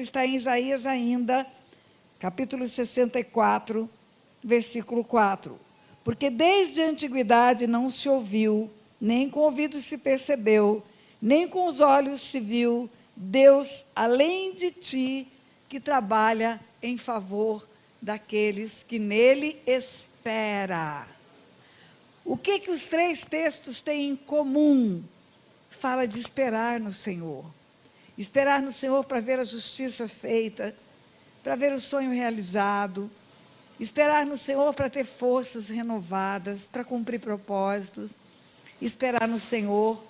está em Isaías ainda, capítulo 64, versículo 4. Porque desde a antiguidade não se ouviu, nem com ouvidos se percebeu, nem com os olhos se viu Deus além de ti que trabalha em favor daqueles que nele espera. O que que os três textos têm em comum? Fala de esperar no Senhor. Esperar no Senhor para ver a justiça feita, para ver o sonho realizado. Esperar no Senhor para ter forças renovadas, para cumprir propósitos. Esperar no Senhor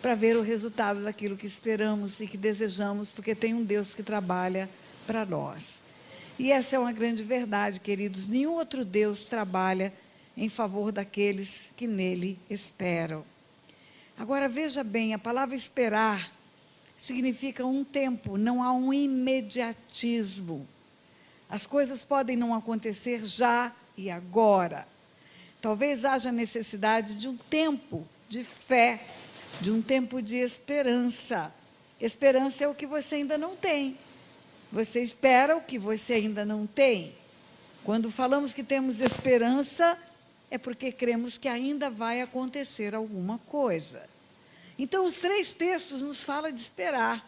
para ver o resultado daquilo que esperamos e que desejamos, porque tem um Deus que trabalha para nós. E essa é uma grande verdade, queridos. Nenhum outro Deus trabalha em favor daqueles que nele esperam. Agora veja bem, a palavra esperar significa um tempo, não há um imediatismo. As coisas podem não acontecer já e agora. Talvez haja necessidade de um tempo de fé, de um tempo de esperança. Esperança é o que você ainda não tem. Você espera o que você ainda não tem. Quando falamos que temos esperança, é porque cremos que ainda vai acontecer alguma coisa. Então, os três textos nos falam de esperar.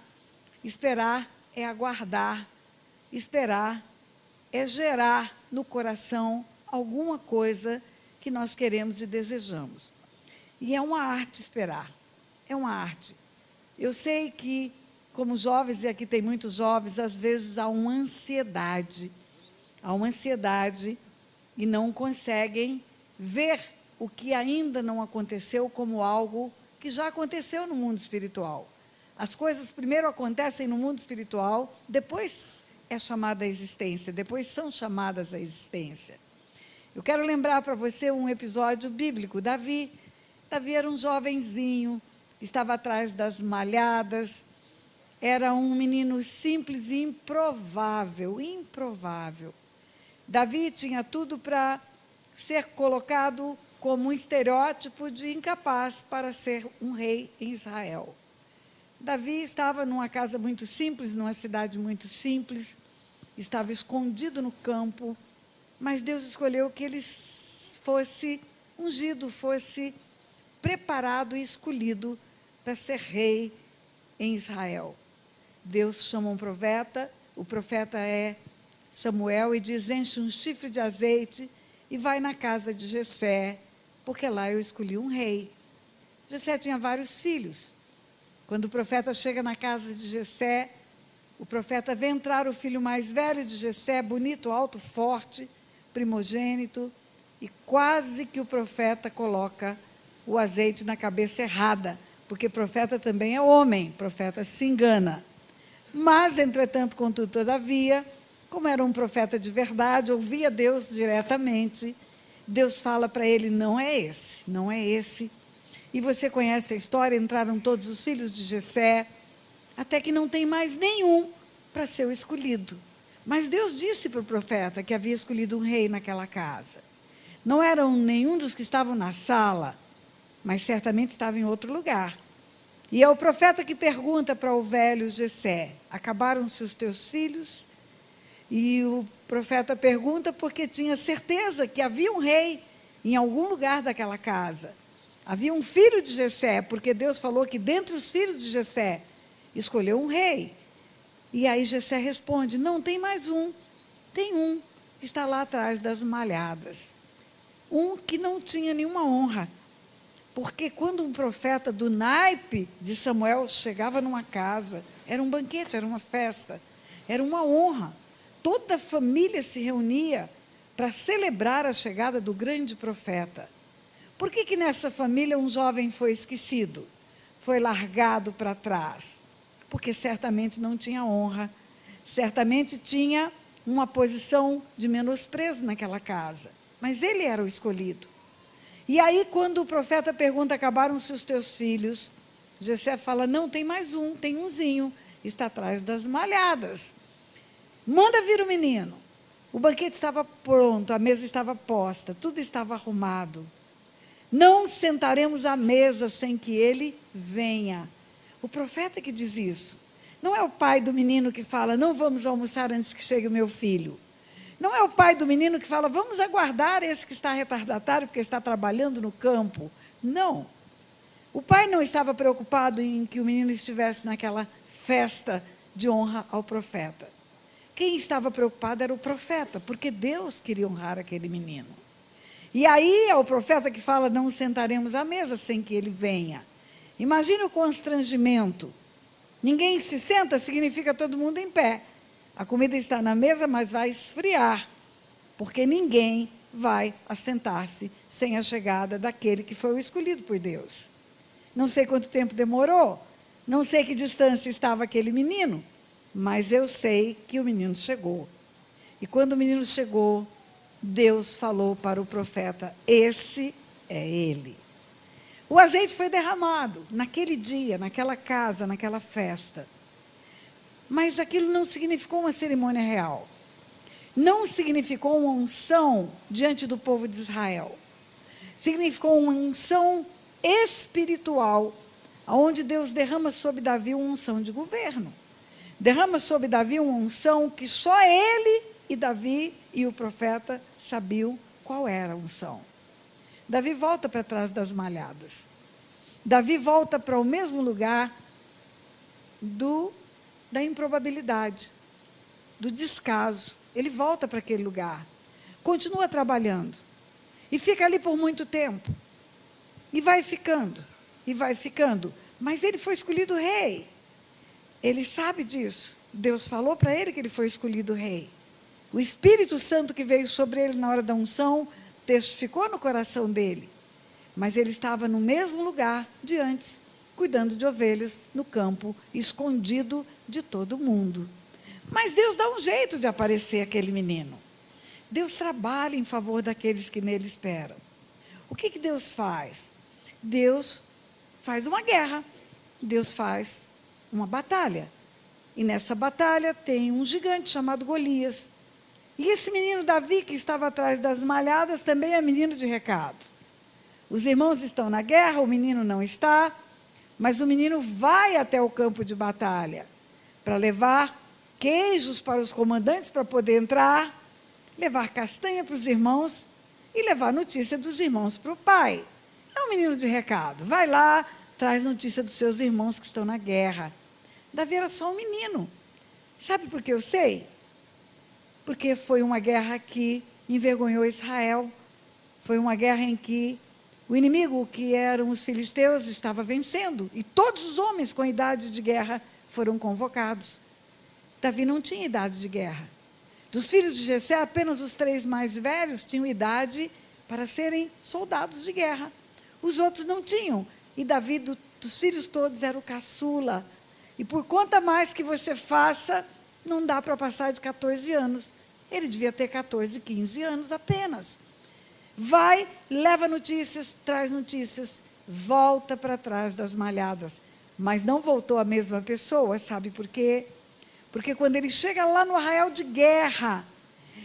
Esperar é aguardar, esperar é gerar no coração alguma coisa que nós queremos e desejamos. E é uma arte esperar, é uma arte. Eu sei que, como jovens, e aqui tem muitos jovens, às vezes há uma ansiedade, há uma ansiedade e não conseguem ver o que ainda não aconteceu como algo que já aconteceu no mundo espiritual. As coisas primeiro acontecem no mundo espiritual, depois é chamada a existência, depois são chamadas à existência. Eu quero lembrar para você um episódio bíblico. Davi, Davi era um jovenzinho, estava atrás das malhadas, era um menino simples e improvável, improvável. Davi tinha tudo para ser colocado como um estereótipo de incapaz para ser um rei em Israel. Davi estava numa casa muito simples, numa cidade muito simples, estava escondido no campo, mas Deus escolheu que ele fosse ungido, fosse preparado e escolhido para ser rei em Israel. Deus chama um profeta, o profeta é Samuel e diz: enche um chifre de azeite e vai na casa de Jessé, porque lá eu escolhi um rei. Jessé tinha vários filhos. Quando o profeta chega na casa de Jessé, o profeta vê entrar o filho mais velho de Jessé, bonito, alto, forte, primogênito, e quase que o profeta coloca o azeite na cabeça errada, porque profeta também é homem, profeta se engana. Mas, entretanto, contudo, todavia, como era um profeta de verdade, ouvia Deus diretamente, Deus fala para ele: não é esse, não é esse. E você conhece a história: entraram todos os filhos de Jessé, até que não tem mais nenhum para ser o escolhido. Mas Deus disse para o profeta que havia escolhido um rei naquela casa. Não eram nenhum dos que estavam na sala, mas certamente estava em outro lugar. E é o profeta que pergunta para o velho Jessé: Acabaram-se os teus filhos? E o profeta pergunta porque tinha certeza que havia um rei em algum lugar daquela casa. Havia um filho de Jessé, porque Deus falou que dentre os filhos de Jessé escolheu um rei. E aí Jessé responde: Não, tem mais um. Tem um. Está lá atrás das malhadas. Um que não tinha nenhuma honra. Porque quando um profeta do naipe de Samuel chegava numa casa, era um banquete, era uma festa, era uma honra toda a família se reunia para celebrar a chegada do grande profeta. Por que, que nessa família um jovem foi esquecido? Foi largado para trás? Porque certamente não tinha honra, certamente tinha uma posição de menosprezo naquela casa. Mas ele era o escolhido. E aí, quando o profeta pergunta: acabaram-se os teus filhos? Jessé fala: não, tem mais um, tem umzinho, está atrás das malhadas. Manda vir o menino. O banquete estava pronto, a mesa estava posta, tudo estava arrumado. Não sentaremos à mesa sem que ele venha. O profeta que diz isso. Não é o pai do menino que fala, não vamos almoçar antes que chegue o meu filho. Não é o pai do menino que fala, vamos aguardar esse que está retardatário porque está trabalhando no campo. Não. O pai não estava preocupado em que o menino estivesse naquela festa de honra ao profeta. Quem estava preocupado era o profeta, porque Deus queria honrar aquele menino. E aí é o profeta que fala: não sentaremos à mesa sem que ele venha. Imagine o constrangimento. Ninguém se senta, significa todo mundo em pé. A comida está na mesa, mas vai esfriar, porque ninguém vai assentar-se sem a chegada daquele que foi o escolhido por Deus. Não sei quanto tempo demorou, não sei que distância estava aquele menino, mas eu sei que o menino chegou. E quando o menino chegou, Deus falou para o profeta: Esse é ele. O azeite foi derramado naquele dia, naquela casa, naquela festa. Mas aquilo não significou uma cerimônia real. Não significou uma unção diante do povo de Israel. Significou uma unção espiritual, onde Deus derrama sobre Davi uma unção de governo. Derrama sobre Davi uma unção que só ele e Davi e o profeta sabiam qual era a unção. Davi volta para trás das malhadas. Davi volta para o mesmo lugar do da improbabilidade, do descaso. Ele volta para aquele lugar. Continua trabalhando. E fica ali por muito tempo. E vai ficando, e vai ficando. Mas ele foi escolhido rei. Ele sabe disso. Deus falou para ele que ele foi escolhido rei. O Espírito Santo que veio sobre ele na hora da unção testificou no coração dele. Mas ele estava no mesmo lugar de antes, cuidando de ovelhas no campo, escondido de todo mundo. Mas Deus dá um jeito de aparecer aquele menino. Deus trabalha em favor daqueles que nele esperam. O que, que Deus faz? Deus faz uma guerra. Deus faz uma batalha. E nessa batalha tem um gigante chamado Golias. E esse menino Davi, que estava atrás das malhadas, também é menino de recado. Os irmãos estão na guerra, o menino não está, mas o menino vai até o campo de batalha para levar queijos para os comandantes para poder entrar, levar castanha para os irmãos e levar notícia dos irmãos para o pai. É um menino de recado. Vai lá, traz notícia dos seus irmãos que estão na guerra. Davi era só um menino. Sabe por que eu sei? Porque foi uma guerra que envergonhou Israel. Foi uma guerra em que o inimigo, que eram os filisteus, estava vencendo. E todos os homens com idade de guerra foram convocados. Davi não tinha idade de guerra. Dos filhos de Jessé, apenas os três mais velhos tinham idade para serem soldados de guerra. Os outros não tinham. E Davi, do, dos filhos todos, era o caçula, e por conta mais que você faça, não dá para passar de 14 anos. Ele devia ter 14, 15 anos apenas. Vai, leva notícias, traz notícias, volta para trás das malhadas. Mas não voltou a mesma pessoa, sabe por quê? Porque quando ele chega lá no arraial de guerra,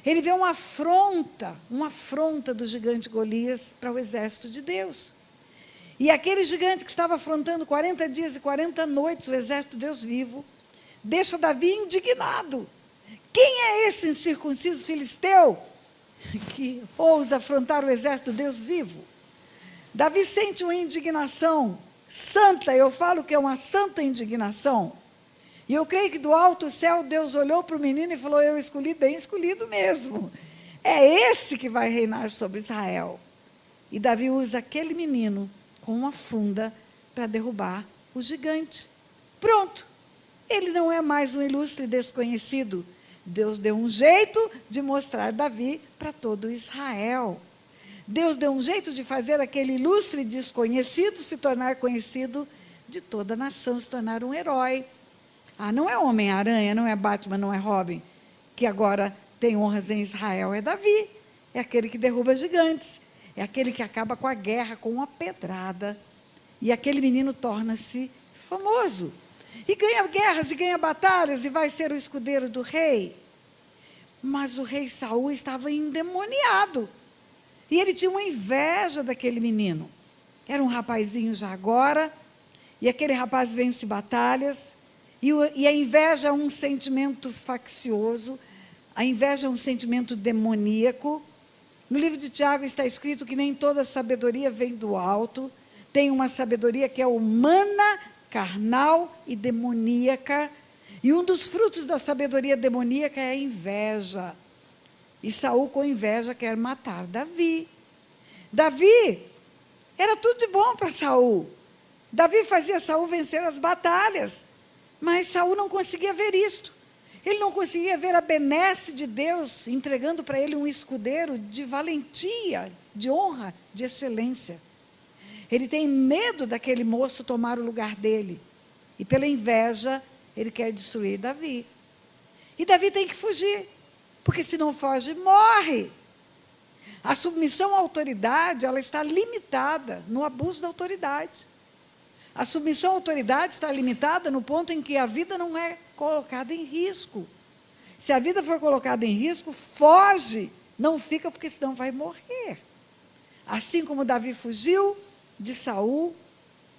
ele vê uma afronta, uma afronta do gigante Golias para o exército de Deus. E aquele gigante que estava afrontando 40 dias e 40 noites o exército de Deus vivo, deixa Davi indignado. Quem é esse incircunciso filisteu que ousa afrontar o exército de Deus vivo? Davi sente uma indignação santa, eu falo que é uma santa indignação. E eu creio que do alto céu Deus olhou para o menino e falou: Eu escolhi bem escolhido mesmo. É esse que vai reinar sobre Israel. E Davi usa aquele menino com uma funda para derrubar o gigante. Pronto. Ele não é mais um ilustre desconhecido. Deus deu um jeito de mostrar Davi para todo Israel. Deus deu um jeito de fazer aquele ilustre desconhecido se tornar conhecido de toda a nação, se tornar um herói. Ah, não é Homem-Aranha, não é Batman, não é Robin, que agora tem honras em Israel, é Davi. É aquele que derruba gigantes. É aquele que acaba com a guerra com uma pedrada. E aquele menino torna-se famoso. E ganha guerras e ganha batalhas e vai ser o escudeiro do rei. Mas o rei Saul estava endemoniado. E ele tinha uma inveja daquele menino. Era um rapazinho já agora, e aquele rapaz vence batalhas, E, o, e a inveja é um sentimento faccioso, a inveja é um sentimento demoníaco. No livro de Tiago está escrito que nem toda sabedoria vem do alto, tem uma sabedoria que é humana, carnal e demoníaca. E um dos frutos da sabedoria demoníaca é a inveja. E Saul, com inveja, quer matar Davi. Davi era tudo de bom para Saul. Davi fazia Saul vencer as batalhas. Mas Saul não conseguia ver isto. Ele não conseguia ver a benesse de Deus entregando para ele um escudeiro de valentia, de honra, de excelência. Ele tem medo daquele moço tomar o lugar dele. E pela inveja, ele quer destruir Davi. E Davi tem que fugir, porque se não foge, morre. A submissão à autoridade, ela está limitada no abuso da autoridade. A submissão à autoridade está limitada no ponto em que a vida não é colocada em risco. Se a vida for colocada em risco, foge, não fica porque senão vai morrer. Assim como Davi fugiu de Saul,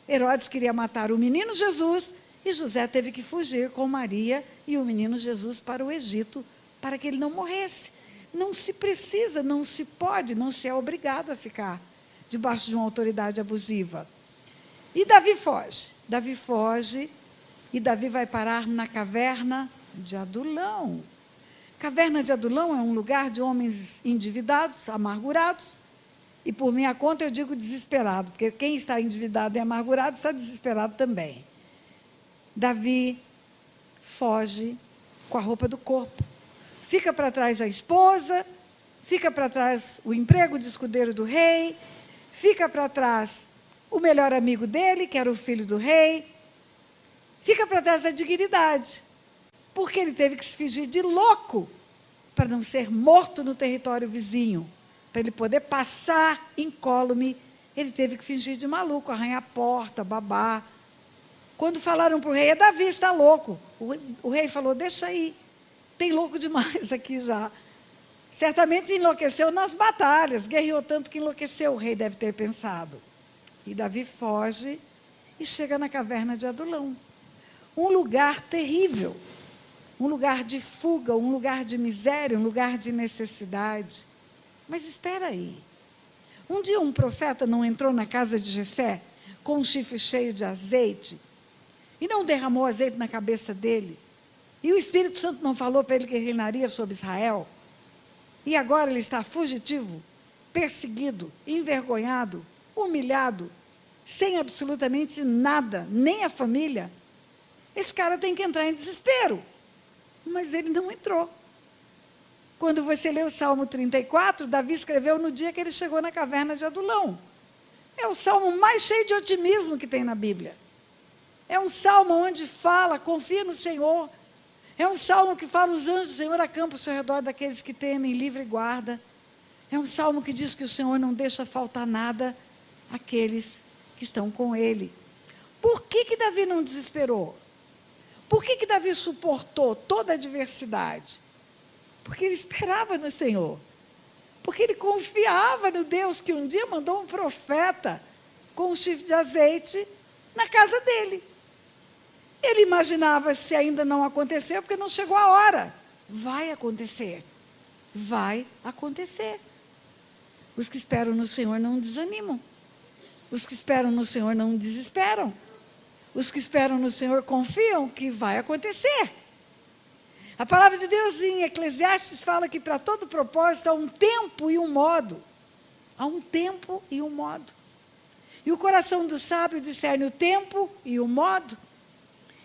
Herodes queria matar o menino Jesus e José teve que fugir com Maria e o menino Jesus para o Egito para que ele não morresse. Não se precisa, não se pode, não se é obrigado a ficar debaixo de uma autoridade abusiva. E Davi foge. Davi foge e Davi vai parar na caverna de Adulão. Caverna de Adulão é um lugar de homens endividados, amargurados. E por minha conta eu digo desesperado, porque quem está endividado e amargurado está desesperado também. Davi foge com a roupa do corpo. Fica para trás a esposa, fica para trás o emprego de escudeiro do rei, fica para trás o melhor amigo dele, que era o filho do rei, fica para trás a dignidade, porque ele teve que se fingir de louco para não ser morto no território vizinho, para ele poder passar incólume, ele teve que fingir de maluco, arranhar a porta, babar. Quando falaram para o rei, é Davi está louco. O, o rei falou: deixa aí, tem louco demais aqui já. Certamente enlouqueceu nas batalhas, guerreou tanto que enlouqueceu, o rei deve ter pensado. E Davi foge e chega na caverna de Adulão. Um lugar terrível, um lugar de fuga, um lugar de miséria, um lugar de necessidade. Mas espera aí. Um dia um profeta não entrou na casa de Jessé com um chifre cheio de azeite e não derramou azeite na cabeça dele. E o Espírito Santo não falou para ele que reinaria sobre Israel. E agora ele está fugitivo, perseguido, envergonhado, humilhado, sem absolutamente nada, nem a família, esse cara tem que entrar em desespero. Mas ele não entrou. Quando você lê o Salmo 34, Davi escreveu no dia que ele chegou na caverna de Adulão. É o salmo mais cheio de otimismo que tem na Bíblia. É um salmo onde fala, confia no Senhor. É um salmo que fala, os anjos do Senhor acampam ao redor daqueles que temem, livre guarda. É um salmo que diz que o Senhor não deixa faltar nada àqueles que estão com ele. Por que, que Davi não desesperou? Por que, que Davi suportou toda a adversidade? Porque ele esperava no Senhor. Porque ele confiava no Deus que um dia mandou um profeta com um chifre de azeite na casa dele. Ele imaginava se ainda não aconteceu, porque não chegou a hora. Vai acontecer. Vai acontecer. Os que esperam no Senhor não desanimam. Os que esperam no Senhor não desesperam. Os que esperam no Senhor confiam que vai acontecer. A palavra de Deus em Eclesiastes fala que para todo propósito há um tempo e um modo. Há um tempo e um modo. E o coração do sábio discerne o tempo e o modo.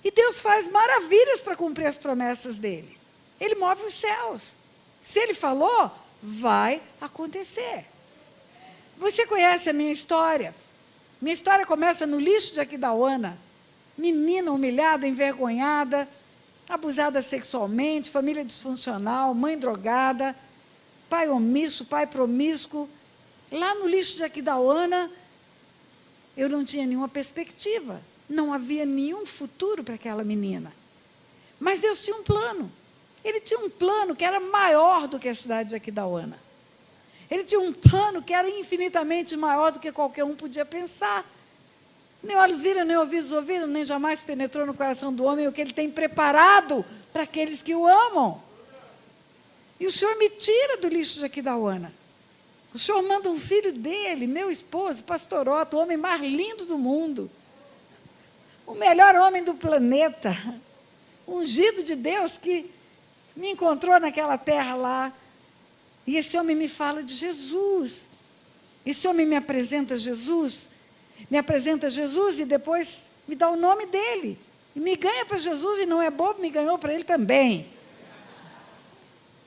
E Deus faz maravilhas para cumprir as promessas dele. Ele move os céus. Se ele falou, vai acontecer. Você conhece a minha história? Minha história começa no lixo de Aquidauana. Menina humilhada, envergonhada, abusada sexualmente, família disfuncional, mãe drogada, pai omisso, pai promíscuo. Lá no lixo de Aquidauana, eu não tinha nenhuma perspectiva. Não havia nenhum futuro para aquela menina. Mas Deus tinha um plano. Ele tinha um plano que era maior do que a cidade de Aquidauana. Ele tinha um plano que era infinitamente maior do que qualquer um podia pensar. Nem olhos viram, nem ouvidos ouviram, nem jamais penetrou no coração do homem o que ele tem preparado para aqueles que o amam. E o Senhor me tira do lixo de Aquidauana. O Senhor manda um filho dele, meu esposo, pastor Otto, o homem mais lindo do mundo. O melhor homem do planeta. Ungido de Deus que me encontrou naquela terra lá. E esse homem me fala de Jesus. Esse homem me apresenta Jesus. Me apresenta Jesus e depois me dá o nome dele. E me ganha para Jesus e não é bobo, me ganhou para ele também.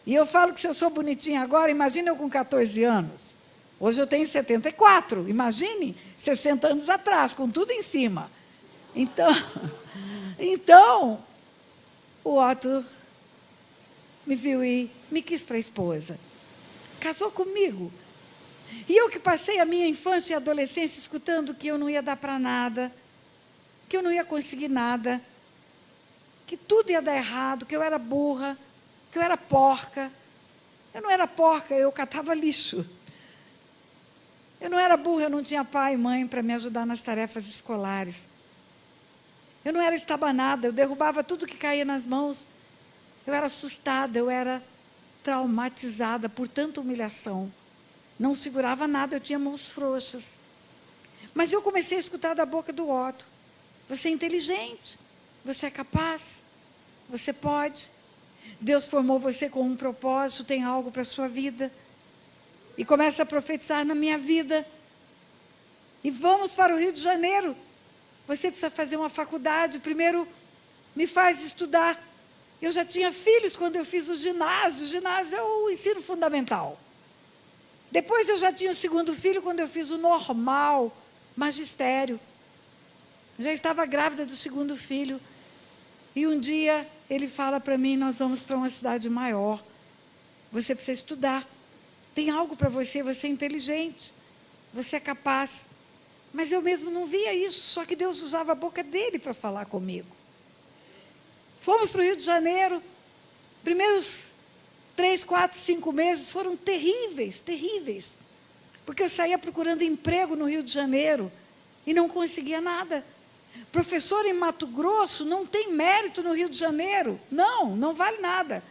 E eu falo que se eu sou bonitinha agora, imagine eu com 14 anos. Hoje eu tenho 74. Imagine 60 anos atrás, com tudo em cima. Então, então o Otto me viu e me quis para esposa. Casou comigo. E eu que passei a minha infância e adolescência escutando que eu não ia dar para nada, que eu não ia conseguir nada, que tudo ia dar errado, que eu era burra, que eu era porca. Eu não era porca, eu catava lixo. Eu não era burra, eu não tinha pai e mãe para me ajudar nas tarefas escolares. Eu não era estabanada, eu derrubava tudo que caía nas mãos. Eu era assustada, eu era traumatizada por tanta humilhação. Não segurava nada, eu tinha mãos frouxas. Mas eu comecei a escutar da boca do Otto: você é inteligente, você é capaz, você pode. Deus formou você com um propósito, tem algo para a sua vida. E começa a profetizar na minha vida. E vamos para o Rio de Janeiro. Você precisa fazer uma faculdade. Primeiro, me faz estudar. Eu já tinha filhos quando eu fiz o ginásio. O ginásio é o ensino fundamental. Depois eu já tinha o segundo filho quando eu fiz o normal, magistério. Já estava grávida do segundo filho. E um dia ele fala para mim: Nós vamos para uma cidade maior. Você precisa estudar. Tem algo para você, você é inteligente. Você é capaz. Mas eu mesmo não via isso, só que Deus usava a boca dele para falar comigo. Fomos para o Rio de Janeiro. Primeiros três, quatro, cinco meses foram terríveis, terríveis. Porque eu saía procurando emprego no Rio de Janeiro e não conseguia nada. Professor em Mato Grosso não tem mérito no Rio de Janeiro. Não, não vale nada.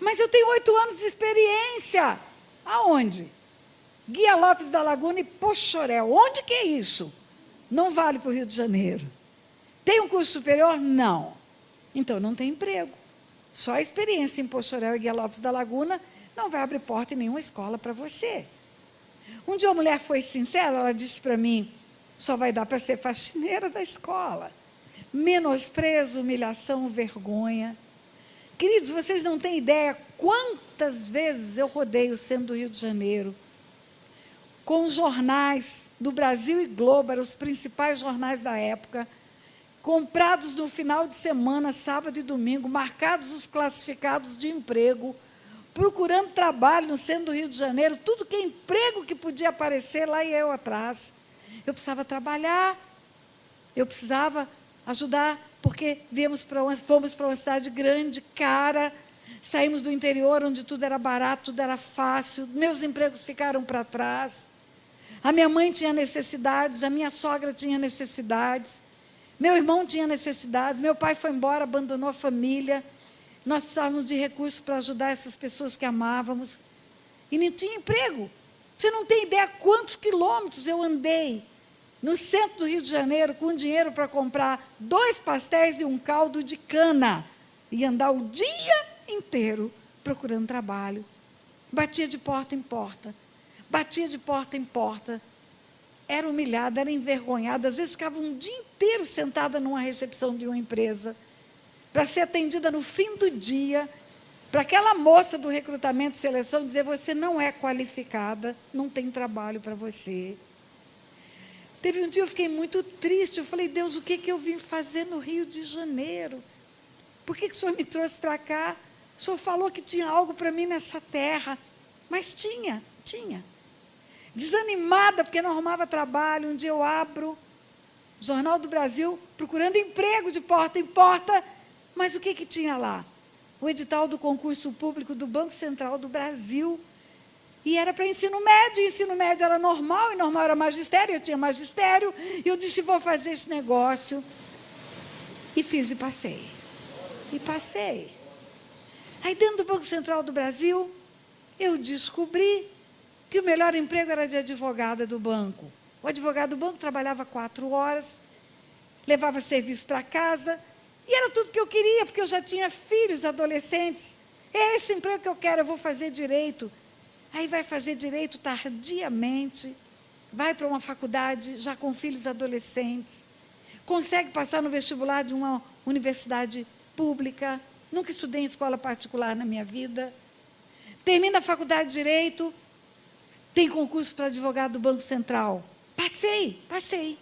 Mas eu tenho oito anos de experiência. Aonde? Guia Lopes da Laguna e Pochorel. Onde que é isso? Não vale para o Rio de Janeiro. Tem um curso superior? Não. Então não tem emprego. Só a experiência em Pochorel e Guia Lopes da Laguna não vai abrir porta em nenhuma escola para você. Um dia uma mulher foi sincera, ela disse para mim: só vai dar para ser faxineira da escola. Menosprezo, humilhação, vergonha. Queridos, vocês não têm ideia quantas vezes eu rodei o centro do Rio de Janeiro com jornais do Brasil e Globo, eram os principais jornais da época, comprados no final de semana, sábado e domingo, marcados os classificados de emprego, procurando trabalho no centro do Rio de Janeiro, tudo que é emprego que podia aparecer, lá e eu atrás. Eu precisava trabalhar, eu precisava ajudar, porque viemos para uma, fomos para uma cidade grande, cara, saímos do interior onde tudo era barato, tudo era fácil, meus empregos ficaram para trás. A minha mãe tinha necessidades, a minha sogra tinha necessidades, meu irmão tinha necessidades, meu pai foi embora, abandonou a família. Nós precisávamos de recursos para ajudar essas pessoas que amávamos. E não tinha emprego. Você não tem ideia quantos quilômetros eu andei no centro do Rio de Janeiro com dinheiro para comprar dois pastéis e um caldo de cana e andar o dia inteiro procurando trabalho. Batia de porta em porta, batia de porta em porta. Era humilhada, era envergonhada, às vezes ficava um dia inteiro sentada numa recepção de uma empresa para ser atendida no fim do dia, para aquela moça do recrutamento e seleção dizer: você não é qualificada, não tem trabalho para você. Teve um dia eu fiquei muito triste. Eu falei, Deus, o que, que eu vim fazer no Rio de Janeiro? Por que, que o Senhor me trouxe para cá? O Senhor falou que tinha algo para mim nessa terra. Mas tinha, tinha. Desanimada, porque não arrumava trabalho. Um dia eu abro o Jornal do Brasil, procurando emprego de porta em porta. Mas o que, que tinha lá? O edital do concurso público do Banco Central do Brasil. E era para ensino médio, e ensino médio era normal, e normal era magistério, eu tinha magistério, e eu disse, vou fazer esse negócio. E fiz e passei. E passei. Aí dentro do Banco Central do Brasil, eu descobri que o melhor emprego era de advogada do banco. O advogado do banco trabalhava quatro horas, levava serviço para casa, e era tudo que eu queria, porque eu já tinha filhos adolescentes. É esse emprego que eu quero, eu vou fazer direito. Aí vai fazer direito tardiamente, vai para uma faculdade já com filhos adolescentes, consegue passar no vestibular de uma universidade pública. Nunca estudei em escola particular na minha vida. Termina a faculdade de direito, tem concurso para advogado do Banco Central. Passei, passei.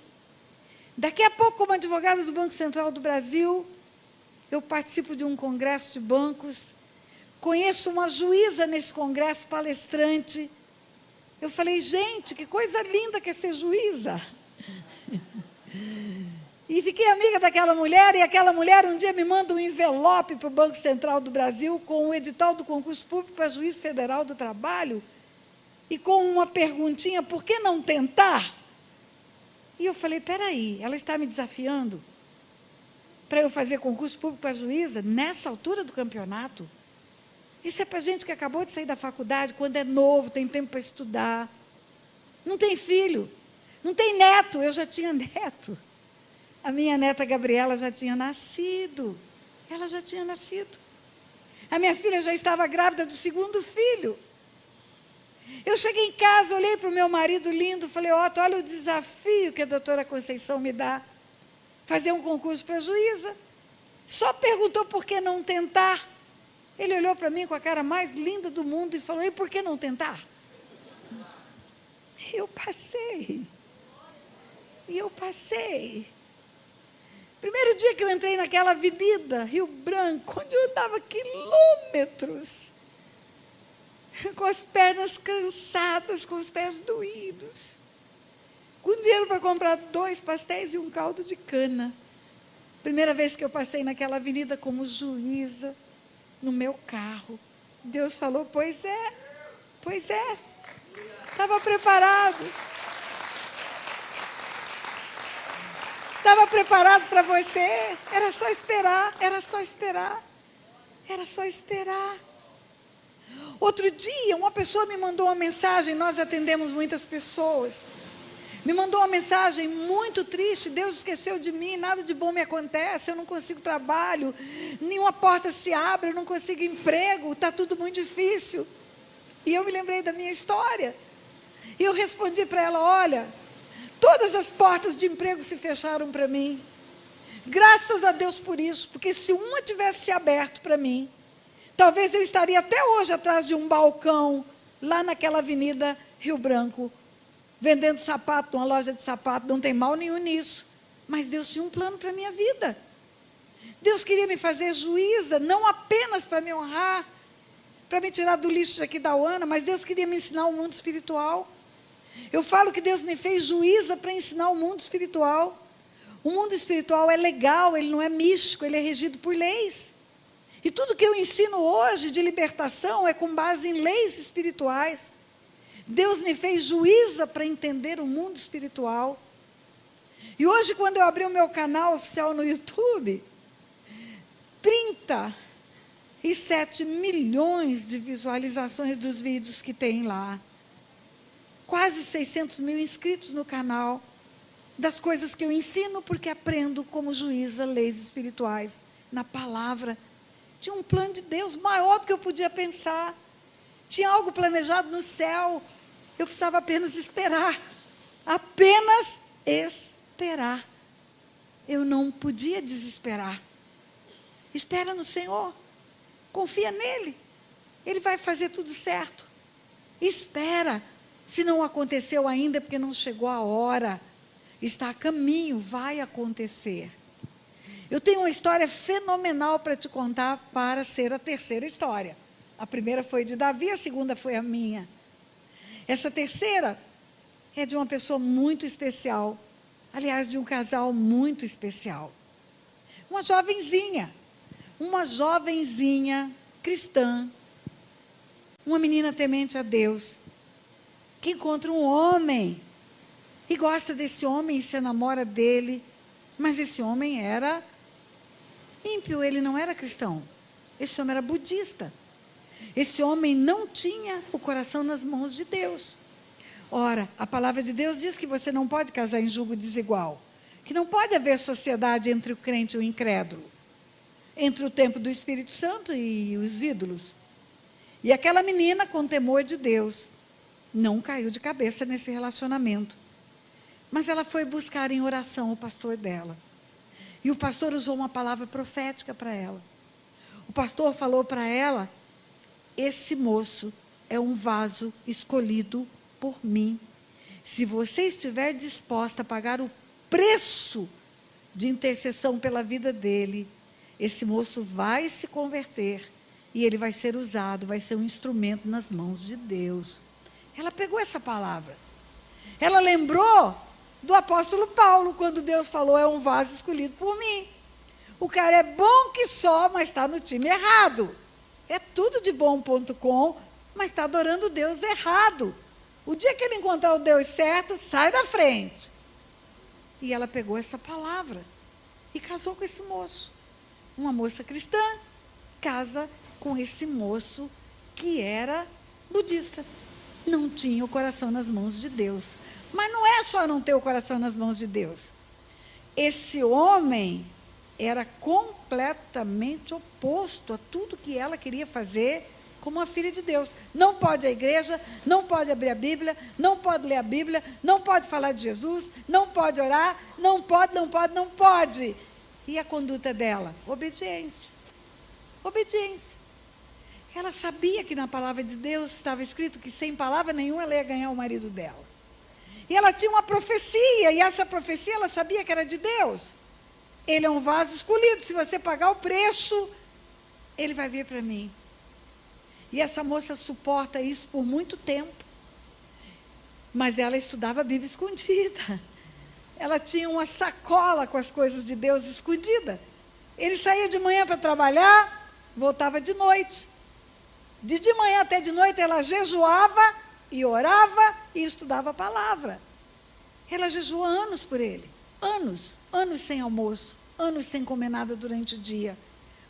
Daqui a pouco, como advogada do Banco Central do Brasil, eu participo de um congresso de bancos, conheço uma juíza nesse congresso, palestrante. Eu falei, gente, que coisa linda que é ser juíza. E fiquei amiga daquela mulher, e aquela mulher um dia me manda um envelope para o Banco Central do Brasil com o edital do concurso público para juiz federal do trabalho e com uma perguntinha: por que não tentar? E eu falei: peraí, ela está me desafiando para eu fazer concurso público para juíza nessa altura do campeonato? Isso é para gente que acabou de sair da faculdade, quando é novo, tem tempo para estudar. Não tem filho, não tem neto, eu já tinha neto. A minha neta Gabriela já tinha nascido. Ela já tinha nascido. A minha filha já estava grávida do segundo filho. Eu cheguei em casa, olhei para o meu marido lindo, falei, Otto, olha o desafio que a doutora Conceição me dá. Fazer um concurso para juíza. Só perguntou por que não tentar. Ele olhou para mim com a cara mais linda do mundo e falou, e por que não tentar? Eu passei. E eu passei. Primeiro dia que eu entrei naquela avenida, Rio Branco, onde eu andava quilômetros, com as pernas cansadas, com os pés doídos, com dinheiro para comprar dois pastéis e um caldo de cana. Primeira vez que eu passei naquela avenida como juíza, no meu carro. Deus falou: Pois é, pois é. Estava preparado. Estava preparado para você. Era só esperar, era só esperar. Era só esperar. Outro dia, uma pessoa me mandou uma mensagem, nós atendemos muitas pessoas. Me mandou uma mensagem muito triste, Deus esqueceu de mim, nada de bom me acontece, eu não consigo trabalho, nenhuma porta se abre, eu não consigo emprego, está tudo muito difícil. E eu me lembrei da minha história. E eu respondi para ela: olha, Todas as portas de emprego se fecharam para mim. Graças a Deus por isso, porque se uma tivesse se aberto para mim, talvez eu estaria até hoje atrás de um balcão, lá naquela avenida Rio Branco, vendendo sapato, uma loja de sapato, não tem mal nenhum nisso. Mas Deus tinha um plano para a minha vida. Deus queria me fazer juíza, não apenas para me honrar, para me tirar do lixo daqui da Uana, mas Deus queria me ensinar o mundo espiritual. Eu falo que Deus me fez juíza para ensinar o mundo espiritual. O mundo espiritual é legal, ele não é místico, ele é regido por leis. E tudo que eu ensino hoje de libertação é com base em leis espirituais. Deus me fez juíza para entender o mundo espiritual. E hoje, quando eu abri o meu canal oficial no YouTube, 37 milhões de visualizações dos vídeos que tem lá quase 600 mil inscritos no canal, das coisas que eu ensino, porque aprendo como juíza leis espirituais, na palavra. Tinha um plano de Deus maior do que eu podia pensar. Tinha algo planejado no céu. Eu precisava apenas esperar. Apenas esperar. Eu não podia desesperar. Espera no Senhor. Confia nele. Ele vai fazer tudo certo. Espera. Se não aconteceu ainda, é porque não chegou a hora. Está a caminho, vai acontecer. Eu tenho uma história fenomenal para te contar para ser a terceira história. A primeira foi de Davi, a segunda foi a minha. Essa terceira é de uma pessoa muito especial. Aliás, de um casal muito especial. Uma jovenzinha. Uma jovenzinha cristã. Uma menina temente a Deus que encontra um homem e gosta desse homem e se namora dele. Mas esse homem era ímpio, ele não era cristão. Esse homem era budista. Esse homem não tinha o coração nas mãos de Deus. Ora, a palavra de Deus diz que você não pode casar em julgo desigual, que não pode haver sociedade entre o crente e o incrédulo, entre o templo do Espírito Santo e os ídolos. E aquela menina, com temor de Deus, não caiu de cabeça nesse relacionamento. Mas ela foi buscar em oração o pastor dela. E o pastor usou uma palavra profética para ela. O pastor falou para ela: Esse moço é um vaso escolhido por mim. Se você estiver disposta a pagar o preço de intercessão pela vida dele, esse moço vai se converter e ele vai ser usado, vai ser um instrumento nas mãos de Deus. Ela pegou essa palavra. Ela lembrou do apóstolo Paulo, quando Deus falou: é um vaso escolhido por mim. O cara é bom que só, mas está no time errado. É tudo de bom.com, mas está adorando Deus errado. O dia que ele encontrar o Deus certo, sai da frente. E ela pegou essa palavra e casou com esse moço. Uma moça cristã casa com esse moço que era budista. Não tinha o coração nas mãos de Deus. Mas não é só não ter o coração nas mãos de Deus. Esse homem era completamente oposto a tudo que ela queria fazer como uma filha de Deus. Não pode a igreja, não pode abrir a Bíblia, não pode ler a Bíblia, não pode falar de Jesus, não pode orar, não pode, não pode, não pode. E a conduta dela? Obediência. Obediência. Ela sabia que na palavra de Deus estava escrito que sem palavra nenhuma ela ia ganhar o marido dela. E ela tinha uma profecia, e essa profecia ela sabia que era de Deus. Ele é um vaso escolhido, se você pagar o preço, ele vai vir para mim. E essa moça suporta isso por muito tempo. Mas ela estudava a Bíblia escondida. Ela tinha uma sacola com as coisas de Deus escondida. Ele saía de manhã para trabalhar, voltava de noite. De de manhã até de noite ela jejuava e orava e estudava a palavra. Ela jejuou anos por ele. Anos, anos sem almoço, anos sem comer nada durante o dia.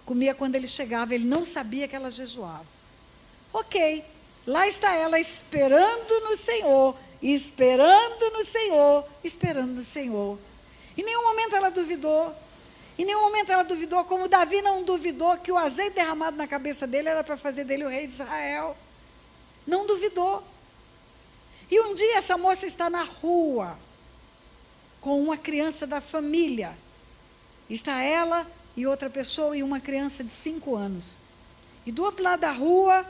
Comia quando ele chegava, ele não sabia que ela jejuava. Ok, lá está ela esperando no Senhor, esperando no Senhor, esperando no Senhor. Em nenhum momento ela duvidou. Em nenhum momento ela duvidou, como Davi não duvidou que o azeite derramado na cabeça dele era para fazer dele o rei de Israel. Não duvidou. E um dia essa moça está na rua com uma criança da família. Está ela e outra pessoa e uma criança de cinco anos. E do outro lado da rua,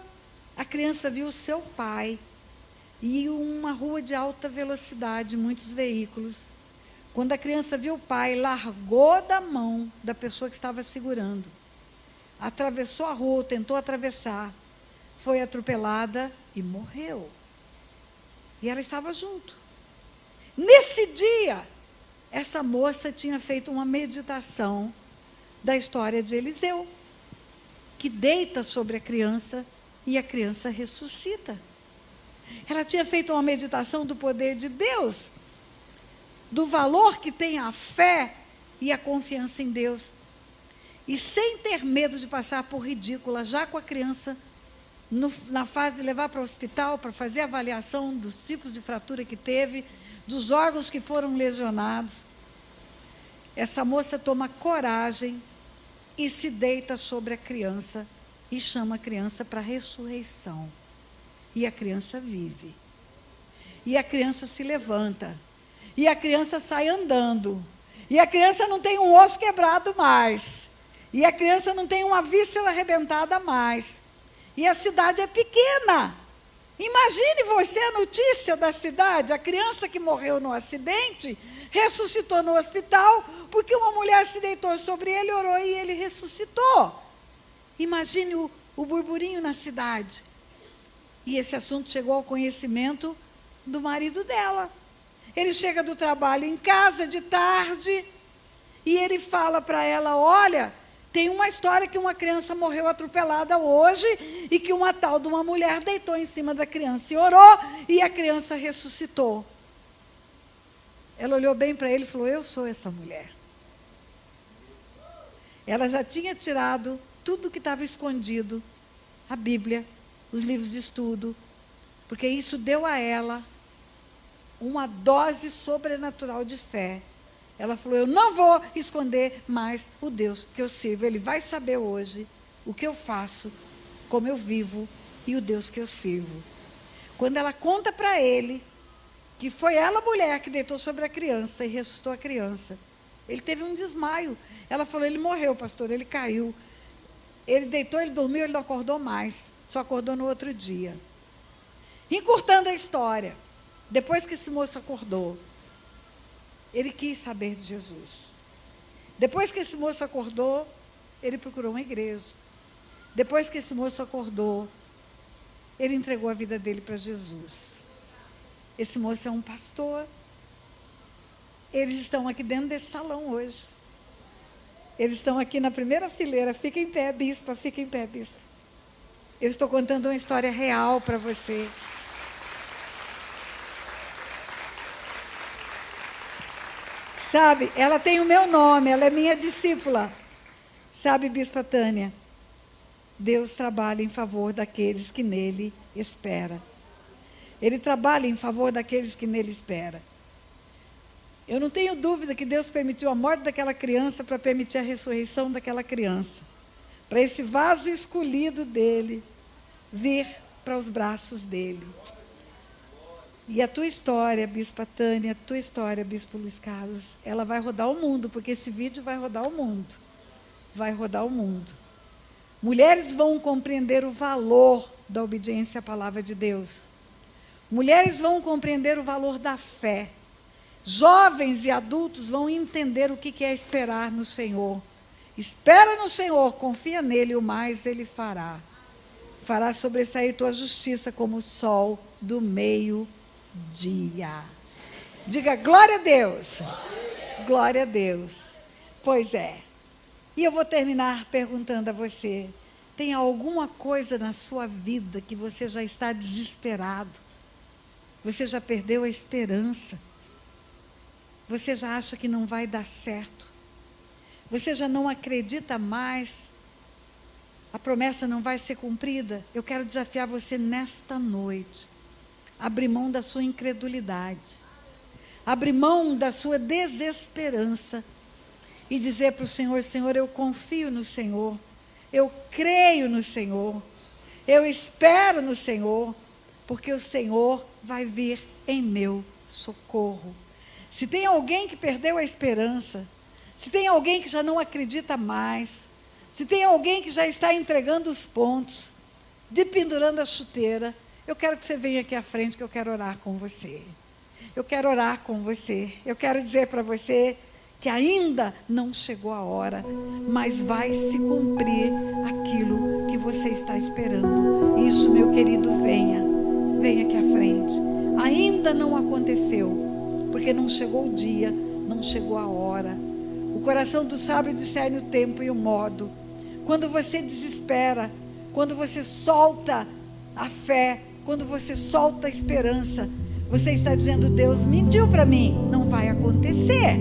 a criança viu seu pai e uma rua de alta velocidade, muitos veículos. Quando a criança viu o pai, largou da mão da pessoa que estava segurando. Atravessou a rua, tentou atravessar, foi atropelada e morreu. E ela estava junto. Nesse dia, essa moça tinha feito uma meditação da história de Eliseu, que deita sobre a criança e a criança ressuscita. Ela tinha feito uma meditação do poder de Deus, do valor que tem a fé e a confiança em Deus. E sem ter medo de passar por ridícula, já com a criança no, na fase de levar para o hospital para fazer avaliação dos tipos de fratura que teve, dos órgãos que foram lesionados. Essa moça toma coragem e se deita sobre a criança e chama a criança para a ressurreição. E a criança vive. E a criança se levanta. E a criança sai andando. E a criança não tem um osso quebrado mais. E a criança não tem uma víscera arrebentada mais. E a cidade é pequena. Imagine você a notícia da cidade, a criança que morreu no acidente, ressuscitou no hospital, porque uma mulher se deitou sobre ele, orou e ele ressuscitou. Imagine o, o burburinho na cidade. E esse assunto chegou ao conhecimento do marido dela. Ele chega do trabalho em casa de tarde e ele fala para ela: Olha, Tem uma história que uma criança morreu atropelada hoje e que uma tal de uma mulher deitou em cima da criança e orou e a criança ressuscitou. Ela olhou bem para ele e falou: Eu sou essa mulher. Ela já tinha tirado tudo que estava escondido a Bíblia, os livros de estudo, porque isso deu a ela uma dose sobrenatural de fé. Ela falou: Eu não vou esconder mais o Deus que eu sirvo. Ele vai saber hoje o que eu faço, como eu vivo e o Deus que eu sirvo. Quando ela conta para ele que foi ela, mulher, que deitou sobre a criança e ressuscitou a criança, ele teve um desmaio. Ela falou: Ele morreu, pastor, ele caiu. Ele deitou, ele dormiu, ele não acordou mais. Só acordou no outro dia. Encurtando a história, depois que esse moço acordou, ele quis saber de Jesus. Depois que esse moço acordou, ele procurou uma igreja. Depois que esse moço acordou, ele entregou a vida dele para Jesus. Esse moço é um pastor. Eles estão aqui dentro desse salão hoje. Eles estão aqui na primeira fileira. Fica em pé, bispa, fica em pé, bispa. Eu estou contando uma história real para você. Sabe, ela tem o meu nome, ela é minha discípula. Sabe, Bispa Tânia, Deus trabalha em favor daqueles que nele espera. Ele trabalha em favor daqueles que nele espera. Eu não tenho dúvida que Deus permitiu a morte daquela criança para permitir a ressurreição daquela criança. Para esse vaso escolhido dele vir para os braços dele. E a tua história, Bispa Tânia, a tua história, Bispo Luiz Carlos, ela vai rodar o mundo, porque esse vídeo vai rodar o mundo. Vai rodar o mundo. Mulheres vão compreender o valor da obediência à palavra de Deus. Mulheres vão compreender o valor da fé. Jovens e adultos vão entender o que é esperar no Senhor. Espera no Senhor, confia nele, o mais ele fará. Fará sobressair tua justiça como o sol do meio-dia dia. Diga glória a Deus. Glória a Deus. Pois é. E eu vou terminar perguntando a você: tem alguma coisa na sua vida que você já está desesperado? Você já perdeu a esperança? Você já acha que não vai dar certo? Você já não acredita mais? A promessa não vai ser cumprida? Eu quero desafiar você nesta noite abrir mão da sua incredulidade, abrir mão da sua desesperança. E dizer para o Senhor: Senhor, eu confio no Senhor, eu creio no Senhor, eu espero no Senhor, porque o Senhor vai vir em meu socorro. Se tem alguém que perdeu a esperança, se tem alguém que já não acredita mais, se tem alguém que já está entregando os pontos, de pendurando a chuteira, eu quero que você venha aqui à frente, que eu quero orar com você. Eu quero orar com você. Eu quero dizer para você que ainda não chegou a hora, mas vai se cumprir aquilo que você está esperando. Isso, meu querido, venha. Venha aqui à frente. Ainda não aconteceu, porque não chegou o dia, não chegou a hora. O coração do sábio discerne o tempo e o modo. Quando você desespera, quando você solta a fé, quando você solta a esperança, você está dizendo: Deus mentiu para mim, não vai acontecer.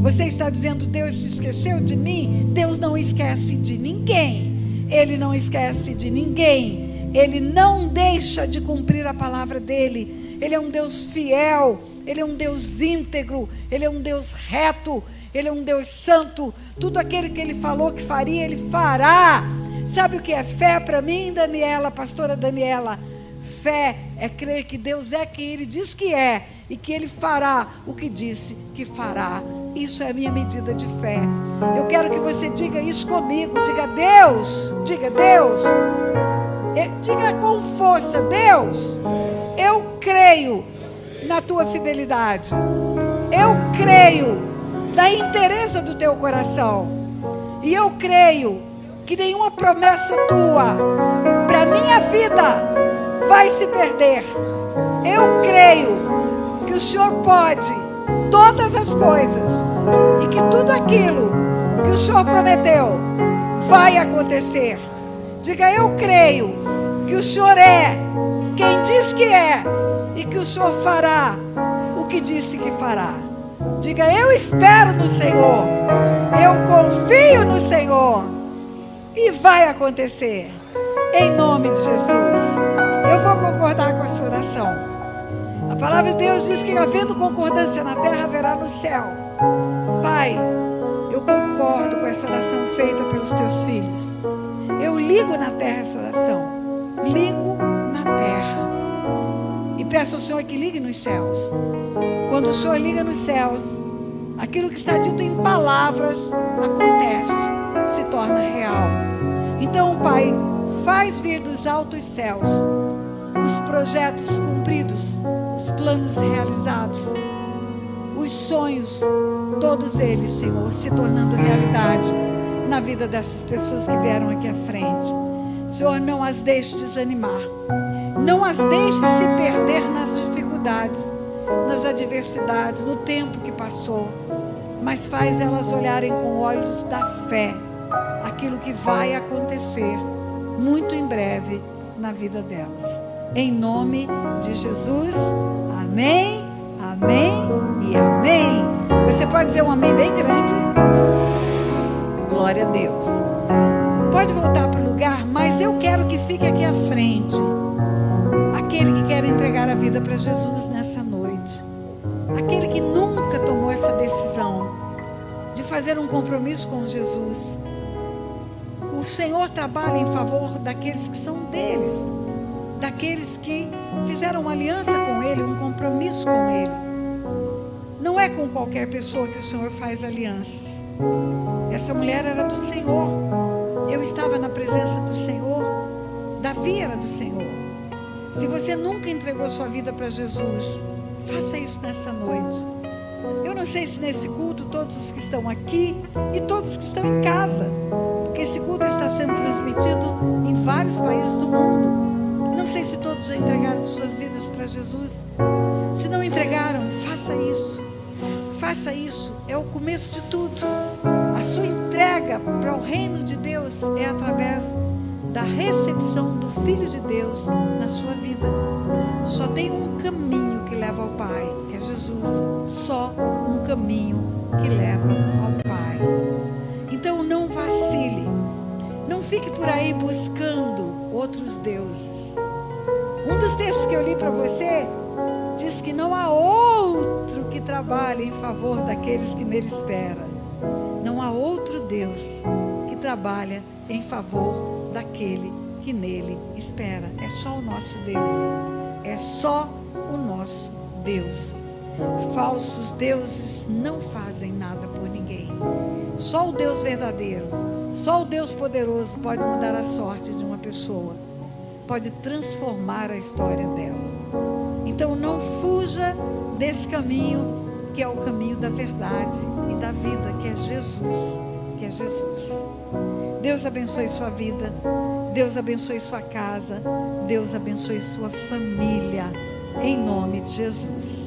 Você está dizendo: Deus se esqueceu de mim. Deus não esquece de ninguém. Ele não esquece de ninguém. Ele não deixa de cumprir a palavra dele. Ele é um Deus fiel. Ele é um Deus íntegro. Ele é um Deus reto. Ele é um Deus santo. Tudo aquele que ele falou que faria, ele fará. Sabe o que é fé para mim, Daniela, pastora Daniela? Fé é crer que Deus é quem Ele diz que é e que Ele fará o que disse que fará. Isso é a minha medida de fé. Eu quero que você diga isso comigo. Diga Deus, diga Deus, diga com força: Deus, eu creio na tua fidelidade. Eu creio na interesse do teu coração. E eu creio que nenhuma promessa tua para minha vida vai se perder. Eu creio que o Senhor pode todas as coisas e que tudo aquilo que o Senhor prometeu vai acontecer. Diga, eu creio que o Senhor é quem diz que é e que o Senhor fará o que disse que fará. Diga, eu espero no Senhor, eu confio no Senhor e vai acontecer. Em nome de Jesus. Eu vou concordar com a sua oração. A palavra de Deus diz que havendo concordância na terra, haverá no céu. Pai, eu concordo com essa oração feita pelos teus filhos. Eu ligo na terra essa oração. Ligo na terra. E peço ao Senhor que ligue nos céus. Quando o Senhor liga nos céus, aquilo que está dito em palavras acontece, se torna real. Então, Pai, faz vir dos altos céus os projetos cumpridos, os planos realizados, os sonhos, todos eles, Senhor, se tornando realidade na vida dessas pessoas que vieram aqui à frente. Senhor, não as deixe desanimar, não as deixe se perder nas dificuldades, nas adversidades, no tempo que passou, mas faz elas olharem com olhos da fé aquilo que vai acontecer muito em breve na vida delas. Em nome de Jesus, amém, amém e amém. Você pode dizer um amém bem grande? Glória a Deus. Pode voltar para o lugar, mas eu quero que fique aqui à frente. Aquele que quer entregar a vida para Jesus nessa noite. Aquele que nunca tomou essa decisão de fazer um compromisso com Jesus o Senhor trabalha em favor daqueles que são deles, daqueles que fizeram uma aliança com Ele, um compromisso com Ele. Não é com qualquer pessoa que o Senhor faz alianças. Essa mulher era do Senhor. Eu estava na presença do Senhor. Davi era do Senhor. Se você nunca entregou sua vida para Jesus, faça isso nessa noite. Eu não sei se nesse culto todos os que estão aqui e todos que estão em casa porque esse culto está sendo transmitido em vários países do mundo. Não sei se todos já entregaram suas vidas para Jesus. Se não entregaram, faça isso. Faça isso, é o começo de tudo. A sua entrega para o reino de Deus é através da recepção do Filho de Deus na sua vida. Só tem um caminho que leva ao Pai, é Jesus. Só um caminho que leva ao Pai. Então não vacile. Não fique por aí buscando outros deuses. Dos textos que eu li para você diz que não há outro que trabalhe em favor daqueles que nele esperam. Não há outro Deus que trabalha em favor daquele que nele espera. É só o nosso Deus. É só o nosso Deus. Falsos deuses não fazem nada por ninguém. Só o Deus verdadeiro, só o Deus poderoso pode mudar a sorte de uma pessoa, pode transformar a história dela. Então não fuja desse caminho que é o caminho da verdade e da vida, que é Jesus, que é Jesus. Deus abençoe sua vida, Deus abençoe sua casa, Deus abençoe sua família, em nome de Jesus.